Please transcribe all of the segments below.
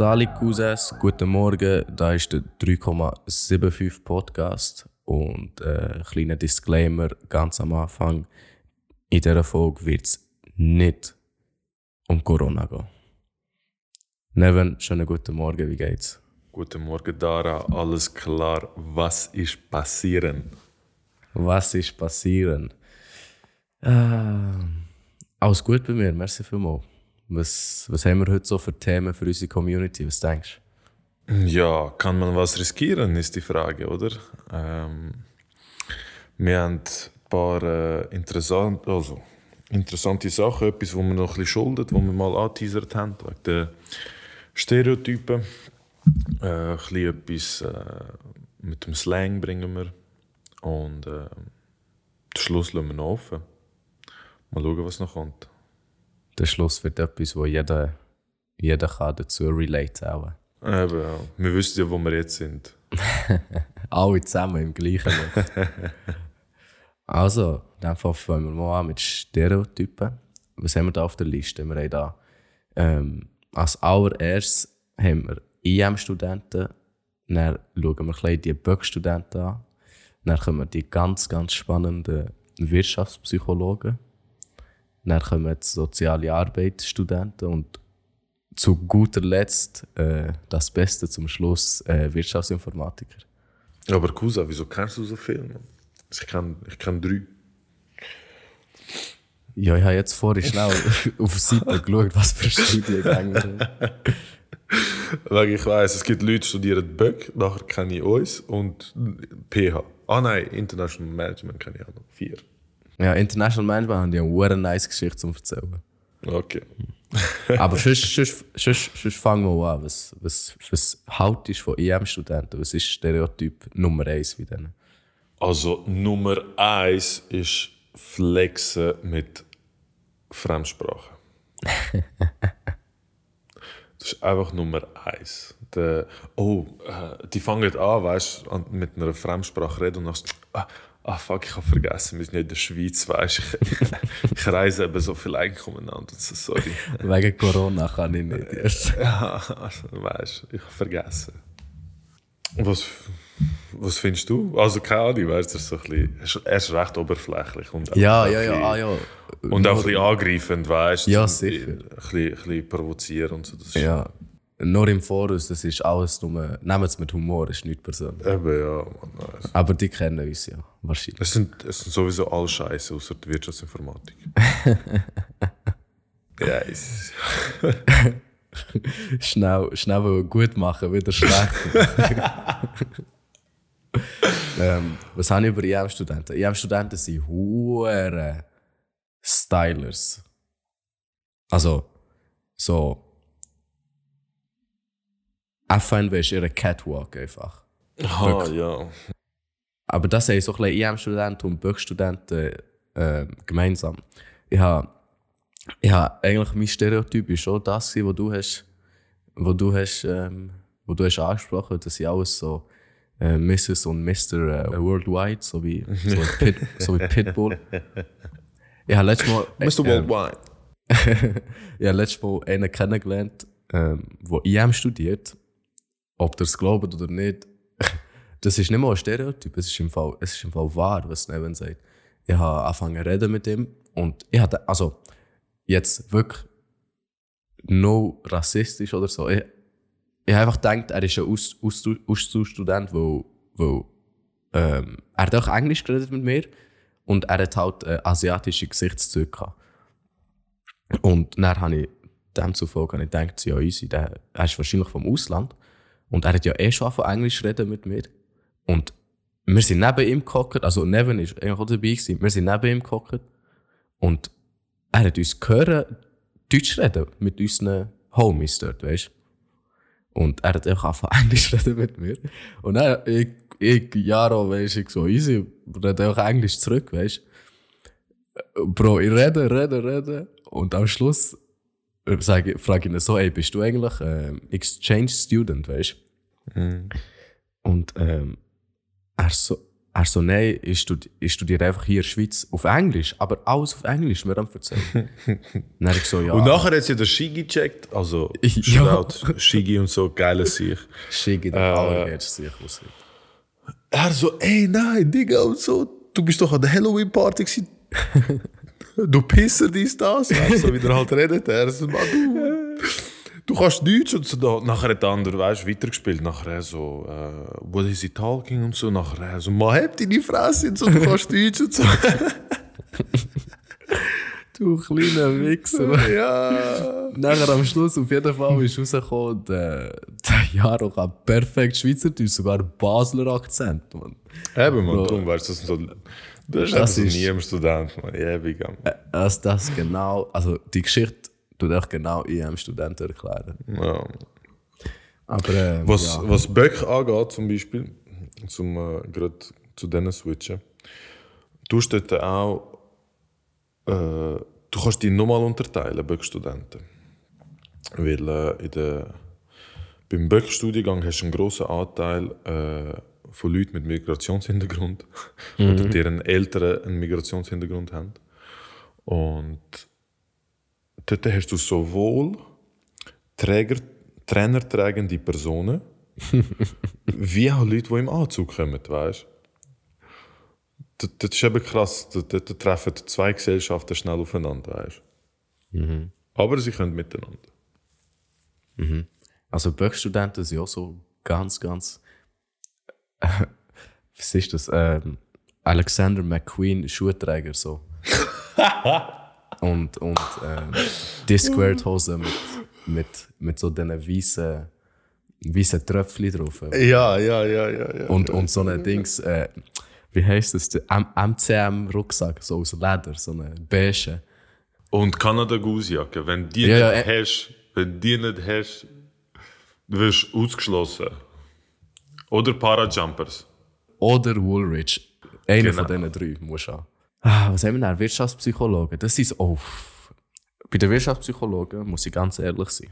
Sali Cousins, guten Morgen. Da ist der 3,75 Podcast. Und äh, kleiner Disclaimer ganz am Anfang: In dieser Folge wird es nicht um Corona gehen. Neven, schönen guten Morgen, wie geht's? Guten Morgen, Dara. Alles klar. Was ist passieren? Was ist passieren? Äh, alles gut bei mir, merci vielmals. Was, was haben wir heute so für Themen für unsere Community? Was denkst du? Ja, kann man was riskieren, ist die Frage, oder? Ähm, wir haben ein paar äh, interessant, also, interessante Sachen, etwas, wo wir noch ein bisschen schuldet, wo wir mal angeteasert haben, wegen der Stereotypen. Äh, ein bisschen etwas äh, mit dem Slang bringen wir. Und äh, den Schluss lassen wir noch offen. Mal schauen, was noch kommt der Schluss wird etwas, wo jeder, jeder kann dazu relate auch. Eben, ja. Wir wissen ja, wo wir jetzt sind. Alle zusammen im gleichen Also, dann fangen wir mal an mit Stereotypen. Was haben wir da auf der Liste? Wir haben da ähm, als allererstes haben wir IM-Studenten, dann schauen wir ein die Böck-Studenten an, dann kommen die ganz, ganz spannenden Wirtschaftspsychologen. Dann kommen die soziale Arbeitsstudenten und zu guter Letzt äh, das Beste zum Schluss äh, Wirtschaftsinformatiker. Aber Kusa, wieso kennst du so viel? Ich kenne ich kenn drei. Ja, ich habe jetzt vorhin schnell auf die Seite geschaut, was für Studiengänge sind. Weil ich weiss, es gibt Leute, die studieren Böck, nachher kenne ich uns und PH. Ah nein, International Management kenne ich auch noch. Vier. Ja, International Management haben die eine nice Geschichte zu erzählen. Okay. Aber sonst, sonst, sonst, sonst fangen wir an. Was, was, was haltest du von EM-Studenten? Was ist Stereotyp Nummer eins wie denen? Also Nummer eins ist Flexen mit Fremdsprache. Das ist einfach Nummer eins. Der, oh, äh, die fangen an, weißt mit einer Fremdsprache reden und dann Ah, fuck, ich habe vergessen, wir sind nicht in der Schweiz, weißt ich, ich reise eben so viel Einkommen an. So, sorry. Wegen Corona kann ich nicht erst. ja, also, weißt ich habe vergessen. Was, was findest du? Also, keine Ahnung, weißt du, so ein bisschen, er ist recht oberflächlich. Und ja, ja, ja, ah, ja. Und auch ein bisschen angreifend, weißt du? Ja, sicher. Ein bisschen, ein bisschen provozierend. So, ja. Nur im Voraus, das ist alles nur. Nehmen es mit Humor, ist nicht persönlich. Eben, ja. Man, Aber die kennen uns ja, wahrscheinlich. Es sind, es sind sowieso alle Scheiße, außer die Wirtschaftsinformatik. ja, ist. schnell, schnell gut machen, wieder schlecht. ähm, was habe ich über IM-Studenten? IM-Studenten sind hohe Stylers. Also, so FNW ist ihre Catwalk einfach. Ah, ja. Aber das sind so ein IM-Studenten und Böck-Studenten äh, gemeinsam. Ich habe ich hab, eigentlich mein Stereotyp ist schon das, was du hast, wo du hast, ähm, wo du hast angesprochen, dass sie alles so äh, Mrs. und Mr. Äh, Worldwide, so wie, so wie, Pit, so wie Pitbull. Habe letztes Mal. Äh, Mr. Worldwide. ich habe letztes Mal einen kennengelernt, ähm, der IM studiert ob ihr es glaubt oder nicht, das ist nicht mal ein Stereotyp, es ist im Fall, es ist im Fall wahr, was Neven sagt. Ich habe angefangen zu reden mit ihm und ich hatte, also, jetzt wirklich no rassistisch oder so. Ich, ich habe einfach gedacht, er ist ein Austauschstudent, weil, weil ähm, er hat auch Englisch geredet mit mir und er hat halt äh, asiatische Gesichtszüge gehabt. Und dann habe ich demzufolge habe ich gedacht, ja, easy, der, er ist wahrscheinlich vom Ausland. Und er hat ja eh schon von Englisch reden mit mir. Und wir sind neben ihm gehockt, also Neven ist eigentlich auch dabei gewesen. Wir sind neben ihm gehockt. Und er hat uns gehört, Deutsch reden mit unseren Homies dort, weißt Und er hat auch von Englisch reden mit mir. Und dann, ich, ich, Jaro, weißt ich so easy, rede auch Englisch zurück, weißt Bro, ich rede, rede, rede. Und am Schluss sage, frage ich ihn so, ey, bist du eigentlich äh, Exchange Student, weißt du? Mhm. Und ähm, er so, er so, nein, ich, studi ich studiere einfach hier in der Schweiz auf Englisch, aber alles auf Englisch, mir am erzählen. dann habe ich so, ja. Und nachher hat sie der Shigi gecheckt, also Ja. Shoutout, Shigi und so, geiles sich. Schicke der Äh, allererste sich aus. Er so, ey, nein, Digga, und so, du bist doch an der Halloween-Party gewesen. du Pisser, dies, das. Weißt, du, so wie der halt redet. Er so, Mann, du, du kannst Deutsch und so. Da. Nachher hat der andere, weißt weitergespielt. Nachher er so, äh, what is he talking und so. Nachher er so, man, hab deine Fresse und so, du kannst Deutsch und so. Du kleiner Wichser. ja. Nachher am Schluss auf jeden Fall ist rausgekommen, der, der Jaro kann perfekt Schweizerdeutsch, sogar Basler Akzent. Man. Eben, man, darum, weißt du, so, das ist Das ist- nie ein Student, man. Ewig. Also das genau, also die Geschichte tut auch genau IM Studenten erklären. Ja. Aber ähm, Was, ja. was Böck angeht, zum Beispiel, zum äh, gerade zu denen switchen, du hast dort auch, äh, du kannst die nochmal unterteilen, Böck-Studenten. Weil äh, in der, beim Böck-Studiengang hast du einen grossen Anteil äh, von Leuten mit Migrationshintergrund oder deren Eltern einen Migrationshintergrund haben. Und dort hast du sowohl Träger, trainertragende Personen, wie auch Leute, die im Anzug kommen, weißt? Das, das ist eben krass, dort treffen zwei Gesellschaften schnell aufeinander, weißt du? Aber sie können miteinander. Also Böck-Studenten sind auch so ganz, ganz. was ist das? Ähm, Alexander McQueen Schuhträger so. und und ähm, Discord-Hose mit, mit, mit so diesen weißen, weißen Tröpfchen drauf. Ja, ja, ja, ja. ja. Und, und so ein Dings, äh, wie heißt das? MCM-Rucksack, so aus Leder, so eine beige. Und Kanada Goose-Jacke, wenn die Ja, nicht ja, hast, wenn die nicht hast, du wirst ausgeschlossen. Oder Parajumpers. Oder Woolrich. Einer Genau. von diesen drei muss haben. Ah, was haben wir denn? Wirtschaftspsychologen. Das ist oh. Bei den Wirtschaftspsychologen muss ich ganz ehrlich sein.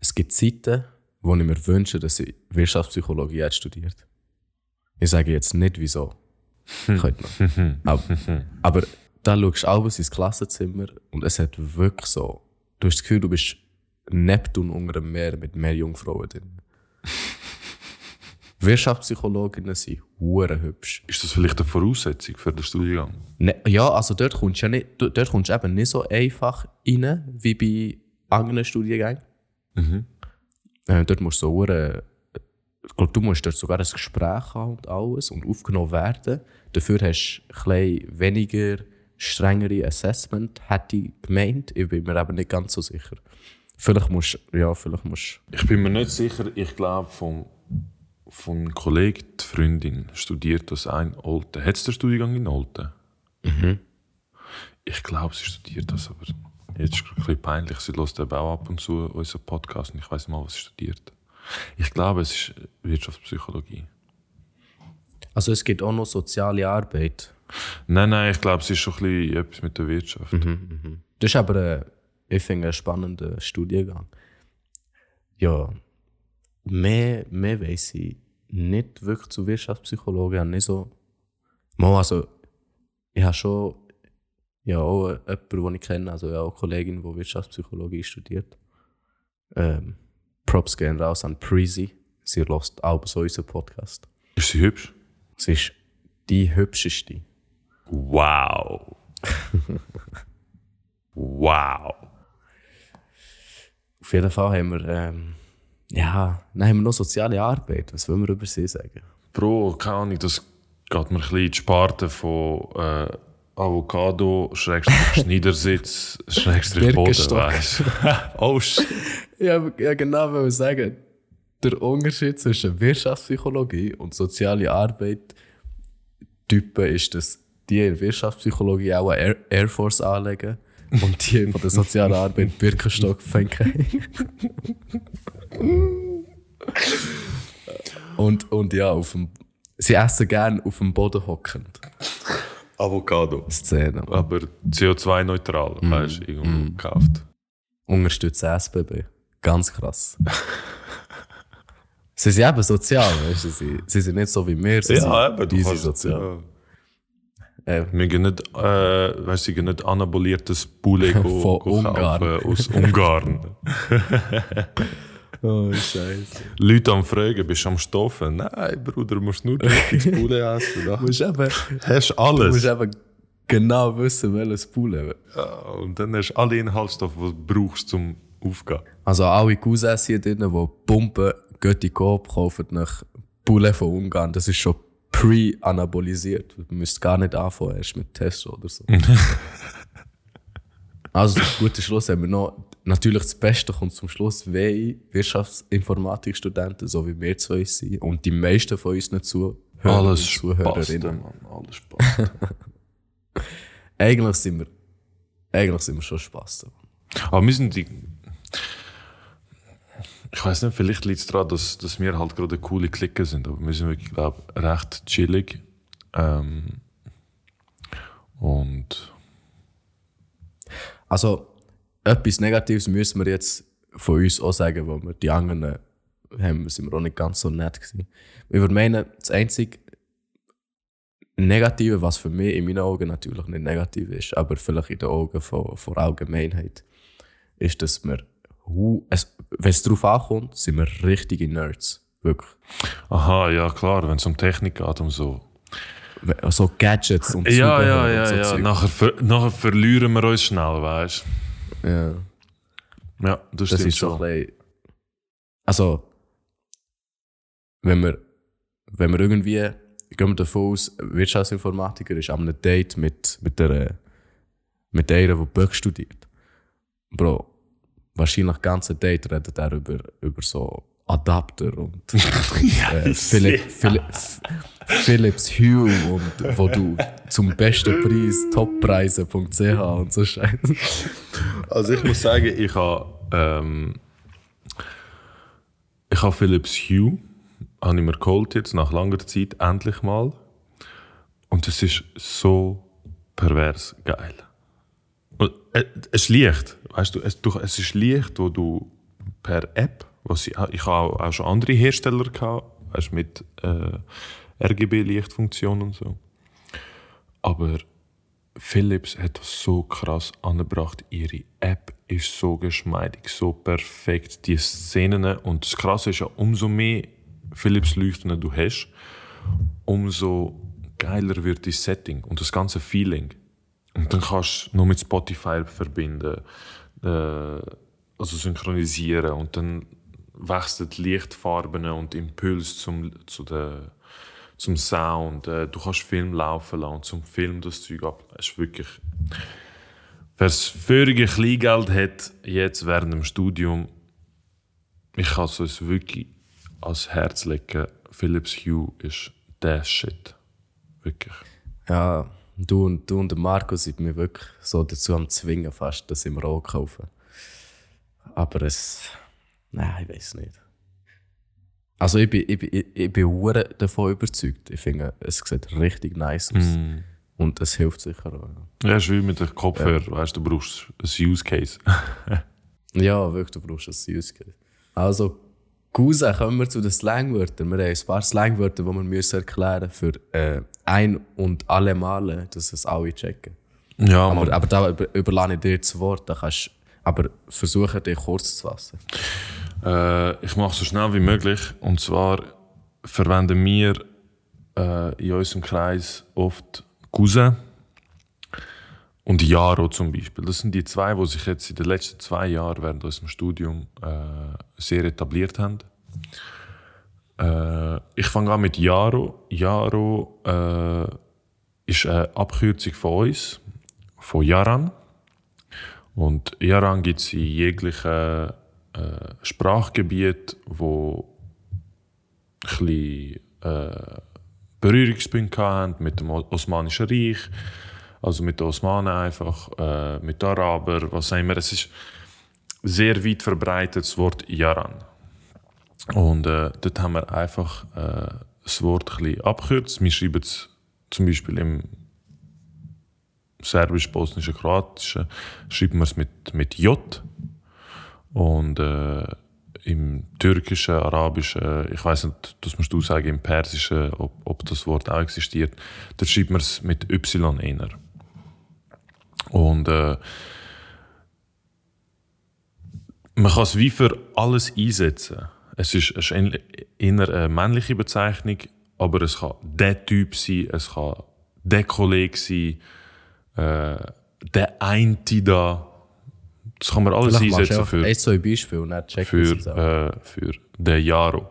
Es gibt Zeiten, wo ich mir wünsche, dass ich Wirtschaftspsychologie hätte studiert. Ich sage jetzt nicht wieso. Könnt noch. aber, aber da schaust du abends ins Klassenzimmer und es hat wirklich so. Du hast das Gefühl, du bist Neptun unter dem Meer mit mehr Jungfrauen drin. Wirtschaftspsychologinnen sind hure hübsch. Ist das vielleicht eine Voraussetzung für den Studiengang? Ne, ja, also dort kommst du ja nicht, dort kommst eben nicht so einfach rein, wie bei anderen Studiengängen. Äh, dort musst du so hure- ich glaube, du musst dort sogar ein Gespräch haben und alles und aufgenommen werden. Dafür hast du ein weniger strengere Assessment, hätte ich gemeint. Ich bin mir eben nicht ganz so sicher. Vielleicht musst ja, vielleicht musst Ich bin mir nicht sicher, ich glaube, vom, vom Kollegen, die Freundin studiert das ein Olten. Hat es den Studiengang in Olten? Ich glaube, sie studiert das, aber jetzt ist es ein bisschen peinlich. Sie hört eben auch ab und zu unseren Podcast und ich weiß mal, was sie studiert. Ich glaube, es ist Wirtschaftspsychologie. Also es gibt auch noch soziale Arbeit. Nein, nein, ich glaube, es ist schon ein bisschen etwas mit der Wirtschaft. Das ist aber, äh, ich finde, ein spannender Studiengang. Ja, mehr, mehr weiss ich nicht wirklich zu Wirtschaftspsychologie. Ich nicht so. Mal, also, ich habe schon ja, auch jemanden, den ich kenne, also ja, auch eine Kollegin, die Wirtschaftspsychologie studiert. Ähm, Props gehen raus an Preezy. Sie hört auch so unseren Podcast. Ist sie hübsch? Sie ist die hübscheste. Wow. wow. Auf jeden Fall haben wir, ähm, ja, dann haben wir noch soziale Arbeit. Was wollen wir über sie sagen? Bro, keine Ahnung, das geht mir ein bisschen in die Sparte von äh, Avocado, Schrägstrich Schneidersitz, Schrägstrich Boden, Birkenstock. weißt Oh shit. Ja, ja genau, wollte sagen, der Unterschied zwischen Wirtschaftspsychologie und soziale Arbeit Typen ist, dass die in Wirtschaftspsychologie auch eine Air, Air Force anlegen und die von der sozialen Arbeit Birkenstock fänken. und, und ja, auf dem, sie essen gerne auf dem Boden hockend. Avocado. Szene. Aber CO2-neutral, Mhm. weißt du, irgendwo gekauft. Unterstützen SBB. Ganz krass. Sie sind eben sozial, weißt du? Sie, sie sind nicht so wie wir. Sie Ja, sind eben, du kannst sozial. Ja. Äh, Wir gehen nicht, äh, weißt du, sie gehen nicht anaboliertes Poulet go, Von go Ungarn. kaufen aus Ungarn. oh, Scheiße. Leute am Fragen, bist du am Stoffen? Nein, Bruder, du musst nur richtiges Poulet essen. Du musst eben, hast du du alles. musst eben genau wissen, welches Poulet. Ja, und dann hast du alle Inhaltsstoffe, die du brauchst, zum Aufgehen. Also alle Cousins hier drin, die pumpen, die Coop, kaufen nach Poulet von Ungarn. Das ist schon pre-anabolisiert. Du müsst gar nicht anfangen, erst mit Tests oder so. also, guter Schluss haben wir noch. Natürlich das Beste kommt zum Schluss. WI, Wirtschaftsinformatikstudenten, so wie wir zwei sind, und die meisten von uns nicht Zuhörer Alles Zuhörerinnen. Mann. Alles Spaß. Eigentlich sind wir, eigentlich sind wir schon Spaß. Aber wir sind die. Ich weiß nicht, vielleicht liegt es daran, dass, dass wir halt gerade coole Klicken sind, aber wir sind wirklich, glaube ich, recht chillig. Ähm, und Also, etwas Negatives müssen wir jetzt von uns auch sagen, wo wir die anderen haben, sind wir auch nicht ganz so nett gewesen. Ich würde meinen, das einzige Negative, was für mich in meinen Augen natürlich nicht negativ ist, aber vielleicht in den Augen von, von der Allgemeinheit, ist, dass wir, es, wenn es darauf ankommt, sind wir richtige Nerds. Wirklich. aha, ja klar, wenn es um Technik geht, um so. So Gadgets und Ja, Zubehör ja, und ja, so ja. Nachher, ver nachher verlieren wir uns schnell, weißt ja. du? Ja, das, Das stimmt ist so schon. ein bisschen, Also, wenn wir, wenn wir irgendwie, gehen wir davon aus, Wirtschaftsinformatiker ist an einem Date mit, mit der, mit der, die Böck studiert. Bro, wahrscheinlich das ganze Date redet er über, über so Adapter und äh, Philip, Philip, Philips Hue und wo du zum besten Preis toppreise.ch und so Scheiße. Also ich muss sagen, ich habe ähm, ich habe Philips Hue habe ich mir geholt jetzt nach langer Zeit endlich mal und es ist so pervers geil. Und äh, es ist leicht, weißt du, es, du, es ist leicht, wo du per App, was ich, ich habe auch schon andere Hersteller gehabt, weißt, mit äh, RGB-Lichtfunktion und so. Aber Philips hat das so krass angebracht. Ihre App ist so geschmeidig, so perfekt. Die Szenen und das Krasse ist ja, umso mehr Philips Leuchten du hast, umso geiler wird das Setting und das ganze Feeling. Und dann kannst du noch mit Spotify verbinden, äh, also synchronisieren und dann wechseln die Lichtfarben und Impuls zum, zu der, zum Sound. Äh, du kannst Film laufen lassen und zum Film das Zeug ab. Es ist wirklich. Wer das vorige Kleingeld hat, jetzt während dem Studium, ich kann es uns wirklich ans Herz legen. Philips Hue ist der Shit. Wirklich. Ja, du und, du und Marco sind mir wirklich so dazu am Zwingen fast, dass ich mir auch kaufen. Aber es. Nein, ich weiß nicht. Also ich bin, ich bin, ich, ich bin hure davon überzeugt. Ich finde, es sieht richtig nice aus. Und es hilft sicher auch. Ja, es ist wie mit dem Kopfhörer. Weißt du, du brauchst ein Use Case. Ja, wirklich, du brauchst ein Use Case. Also, Cousin, kommen wir zu den Slangwörtern. Wir haben ein paar Slangwörter, die wir müssen erklären müssen für äh, ein und alle Male, dass es alle checken. ja, Aber, Mann. aber da über, überlasse ich dir das Wort. Da kannst, aber versuche dich kurz zu fassen. Äh, ich mache so schnell wie möglich. Und zwar verwenden wir äh, in unserem Kreis oft Cousin und Jaro zum Beispiel. Das sind die zwei, die sich jetzt in den letzten zwei Jahren während unserem Studium äh, sehr etabliert haben. Äh, ich fange an mit Jaro. Jaro äh, ist eine Abkürzung von uns, von Jaran. Und Jaran gibt es in jeglichen äh, Sprachgebiet, wo ein bisschen, äh, Berührungspunkte haben mit dem Osmanischen Reich, also mit den Osmanen einfach, äh, mit den Arabern, was auch immer. Es ist sehr weit verbreitet das Wort Jaran. Und äh, dort haben wir einfach äh, das Wort ein bisschen abgekürzt. Wir schreiben es zum Beispiel im Serbisch, Bosnischen, Kroatischen, schreiben wir es mit, mit J. Und äh, im Türkischen, Arabischen, ich weiß nicht, das musst du sagen, im Persischen, ob, ob das Wort auch existiert, da schreibt man es mit Y inner. Und äh, man kann es wie für alles einsetzen. Es ist, es ist eher eine männliche Bezeichnung, aber es kann der Typ sein, es kann der Kollege sein, äh, der eine da. Das kann man alles Vielleicht einsetzen für ein, zwei Beispiele dann checken für, äh, für den Jaro.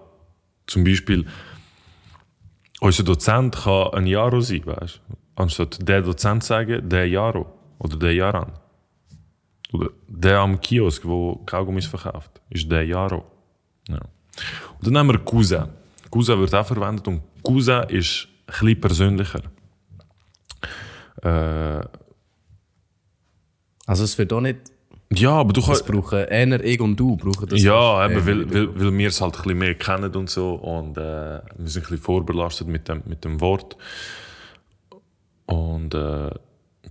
Zum Beispiel, unser Dozent kann ein Jaro sein, weißt du? Anstatt der Dozent sagen, der Jaro oder der Jaran. Oder der am Kiosk, wo Kaugummis verkauft, ist der Jaro. Ja. Und dann haben wir Cousin. Cousin wird auch verwendet und Cousin ist ein persönlicher. Äh, Also es wird auch nicht, ja, aber du das kannst. brauchen eher ich und du brauchen das. Ja, eben, weil, weil, weil wir es halt ein bisschen mehr kennen und so und äh, wir sind ein bisschen vorbelastet mit dem, mit dem Wort. Und äh,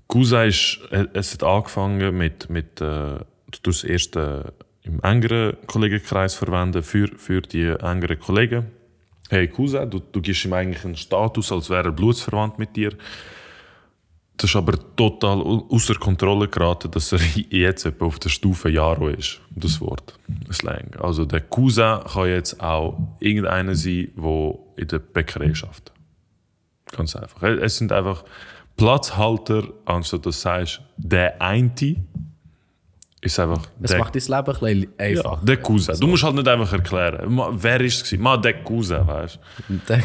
Cousin ist, äh, es hat angefangen mit, mit äh, du tust es erst äh, im engeren Kollegenkreis verwenden für, für die engeren Kollegen. Hey Cousin, du, du gibst ihm eigentlich einen Status, als wäre er blutsverwandt mit dir. Das ist aber total au- außer Kontrolle geraten, dass er jetzt etwa auf der Stufe Jaro ist, das Wort, Slang. Also der Cousin kann jetzt auch irgendeiner sein, der in der Bäckerei schafft. Ganz einfach. Es sind einfach Platzhalter, anstatt dass du sagst, der eine ist einfach Es macht dein Leben ein bisschen ja, einfacher. der Cousin. Du musst halt nicht einfach erklären, wer ist es? gewesen? Ma, der Cousin, weißt du? Der,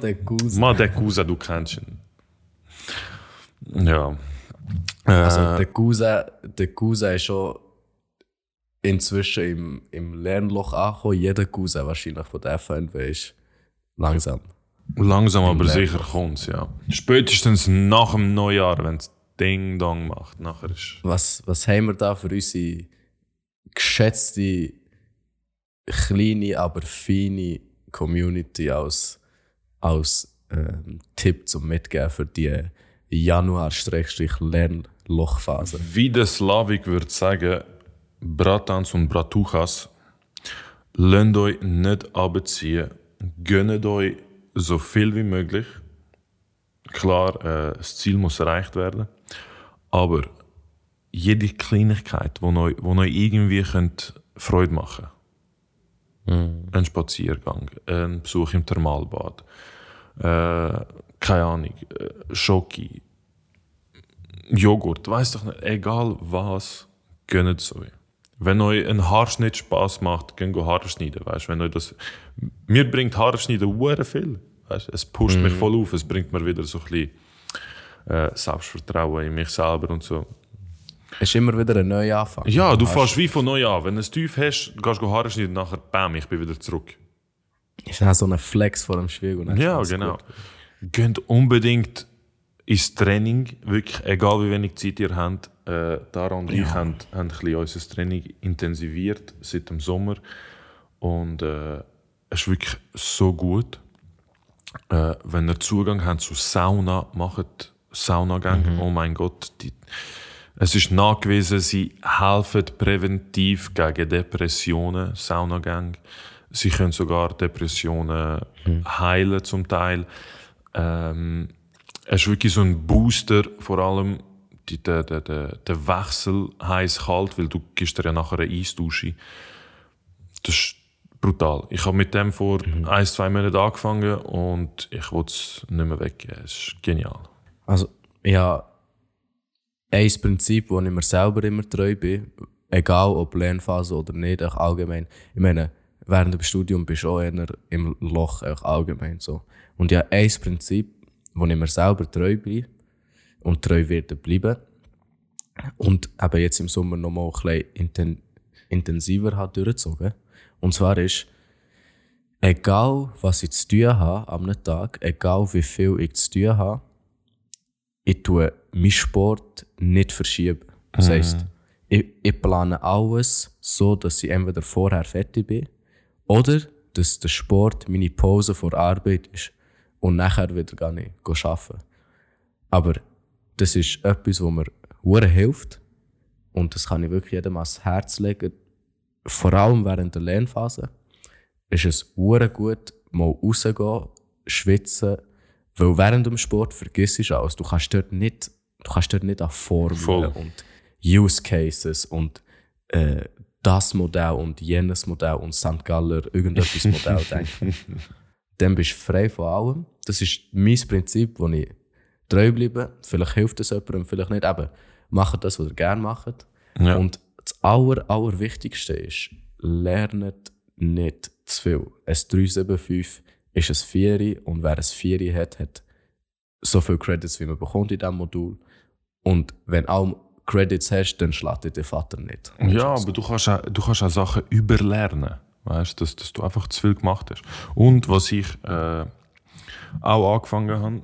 der, Cousin. Ma, der Cousin, du kennst ihn. Ja. Äh, Also der Cousin, der Cousin ist schon inzwischen im, im Lernloch angekommen. Jeder Cousin wahrscheinlich von der FNW ist langsam. Langsam aber Leben. sicher kommt ja. Spätestens nach dem Neujahr, wenn es Ding Dong macht. Nachher ist. Was, was haben wir da für unsere geschätzte, kleine, aber feine Community als, als ähm, Tipp zum Mitgeben für die Januar-Lernlochphase? Wie der Slavik würde sagen, Bratans und Bratuchas, lasst euch nicht abziehen, gönnt euch so viel wie möglich. Klar, äh, das Ziel muss erreicht werden, aber jede Kleinigkeit, die euch, wo euch irgendwie könnt Freude machen Ein Spaziergang, ein Besuch im Thermalbad, äh, keine Ahnung, äh, Schoki, Joghurt, weiß doch nicht, egal was, gönnt es euch. Wenn euch ein Haarschnitt Spaß macht, gehen go Haare schneiden, weißt? Wenn euch das, mir bringt Haare schneiden hure viel, weißt? Es pusht mich voll auf, es bringt mir wieder so ein bisschen äh, Selbstvertrauen in mich selber und so. Es ist immer wieder ein neuer Anfang. Ja, du fährst wie von neu an. Wenn du es tief hast, gehst du Haare schneiden, nachher bam, ich bin wieder zurück. Ist dann so ein Flex vor dem dann Ja, genau. gut. Geht unbedingt ins Training, wirklich, egal wie wenig Zeit ihr habt. Äh, Dara und ich haben, haben ein bisschen unser Training intensiviert seit dem Sommer. Und äh, es ist wirklich so gut. Äh, wenn ihr Zugang habt zu Sauna, macht Saunagänge. Oh mein Gott, die, es ist nachgewiesen, sie helfen präventiv gegen Depressionen, Saunagänge. Sie können sogar Depressionen heilen zum Teil. Ähm, es ist wirklich so ein Booster, vor allem der, der, der, der Wechsel heiß-kalt, weil du gibst dir ja nachher eine Eisdusche. Das ist brutal. Ich habe mit dem vor ein, zwei Monaten angefangen und ich will es nicht mehr weggeben. Es ist genial. Also, ja, ein Prinzip, wo ich mir selber immer treu bin, egal ob Lernphase oder nicht, auch allgemein. Ich meine, während dem Studium bist du auch eher im Loch, auch allgemein so. Und ja, ein Prinzip, wo ich mir selber treu bin und treu werde bleiben und eben jetzt im Sommer nochmal ein bisschen inten intensiver hat durchgezogen. Und zwar ist, egal was ich zu tun habe am Tag, egal wie viel ich zu tun habe, ich tue meinen Sport nicht verschieben. Das heisst, ich, ich plane alles so, dass ich entweder vorher fertig bin oder dass der Sport meine Pause vor Arbeit ist und nachher wieder gar nicht arbeiten. Aber das ist etwas, was mir hure hilft und das kann ich wirklich jedem ans Herz legen. vor allem während der Lernphase ist es hure gut, mal rauszugehen, schwitzen, weil während dem Sport vergisst du alles. Du kannst dort nicht, du kannst dort nicht an Formeln und Use Cases und äh, das Modell und jenes Modell und St. Galler irgendetwas Modell denken. Dann bist du frei von allem. Das ist mein Prinzip, wo ich treu bleibe. Vielleicht hilft es jemandem, vielleicht nicht. Eben, macht das, was ihr gerne macht. Ja. Und das aller, Allerwichtigste ist, lernt nicht zu viel. Ein 375 ist ein 4 und wer ein 4 hat, hat so viele Credits, wie man bekommt in diesem Modul. Und wenn du alle Credits hast, dann schlägt dir der Vater nicht. Ja, aber du kannst auch, du kannst auch Sachen überlernen. Weißt dass, dass du einfach zu viel gemacht hast. Und was ich äh, auch angefangen habe,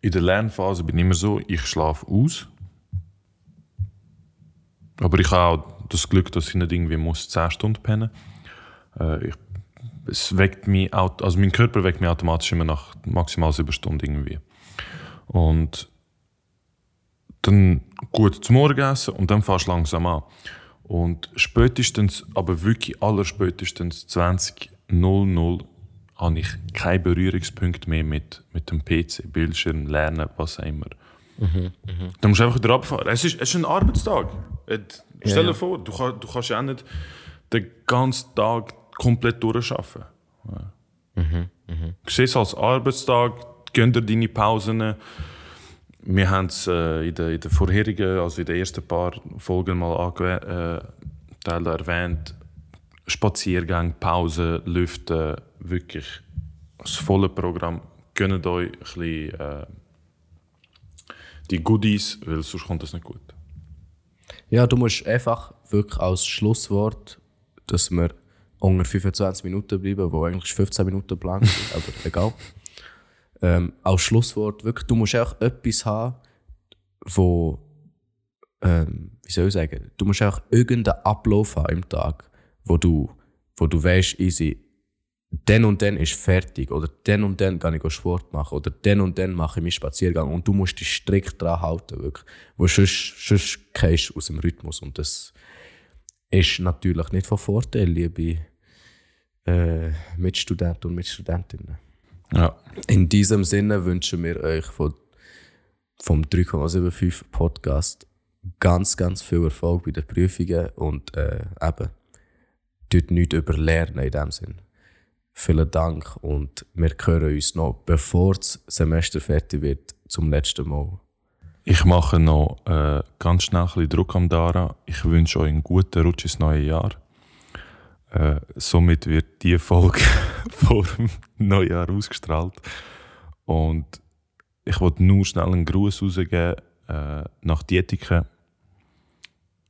in der Lernphase bin ich immer so, ich schlafe aus. Aber ich habe auch das Glück, dass ich nicht irgendwie muss 10 Stunden pennen äh, ich, es weckt mich, also mein Körper weckt mich automatisch immer nach maximal 7 Stunden irgendwie. Und dann gut zum Morgen essen und dann fährst du langsam an. Und spätestens, aber wirklich allerspätestens 20.00 habe ich keinen Berührungspunkt mehr mit, mit dem PC, Bildschirm, Lernen, was auch immer. Dann musst du einfach wieder abfahren. Es ist, es ist ein Arbeitstag. Äh, Stell dir ja. vor, du, kann, du kannst ja auch nicht den ganzen Tag komplett durcharbeiten. Ja. Du siehst es als Arbeitstag, gönn dir deine Pausen. Wir haben es äh, in, den, in den vorherigen, also in den ersten paar Folgen mal ange äh, erwähnt. Spaziergang, Pause, Lüften, wirklich das volle Programm. Gönnt euch ein bisschen äh, die Goodies, weil sonst kommt das nicht gut. Ja, du musst einfach wirklich als Schlusswort, dass wir unter 25 Minuten bleiben, wo eigentlich 15 Minuten geplant sind, aber egal. Ähm, als Schlusswort wirklich, du musst auch etwas haben, wo, ähm, wie soll ich sagen, du musst auch irgendeinen Ablauf haben im Tag, wo du, wo du weißt, easy, dann und dann ist fertig oder dann und dann kann ich Sport machen oder dann und dann mache ich meinen Spaziergang und du musst dich strikt daran halten, wirklich. Wo sonst, sonst gehst du aus dem Rhythmus und das ist natürlich nicht von Vorteil, liebe äh, Mitstudenten und Mitstudentinnen. Ja. In diesem Sinne wünschen wir euch von, vom 3,75 Podcast ganz, ganz viel Erfolg bei den Prüfungen und äh, eben, tut nichts überlernen in dem Sinn. Vielen Dank und wir hören uns noch, bevor das Semester fertig wird, zum letzten Mal. Ich mache noch äh, ganz schnell ein bisschen Druck am Dara. Ich wünsche euch einen guten Rutsch ins neue Jahr. Äh, somit wird die Folge vor dem Neujahr ausgestrahlt. Und ich wollte nur schnell einen Gruß rausgeben äh, nach Dietiken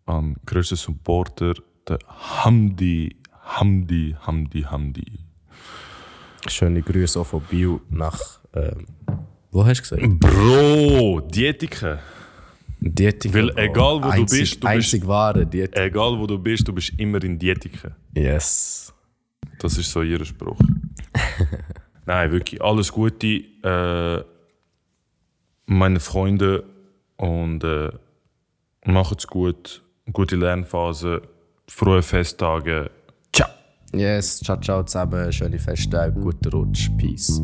an grössten Supporter, der Hamdi, Hamdi, Hamdi, Hamdi. Schöne Grüße auch von Bio nach, ähm, wo hast du gesagt? Bro, Dietiken. Dietiken. Weil egal, wo du einzig, bist, du bist- Einzig wahre Dietiken. Egal wo du bist, du bist immer in Dietiken. Yes. Das ist so ihr Spruch. Nein, wirklich alles Gute. Äh, meine Freunde und äh, macht's gut. Gute Lernphase. Frohe Festtage. Ciao. Yes, ciao, ciao zusammen. Schöne Festtage, guten Rutsch. Peace.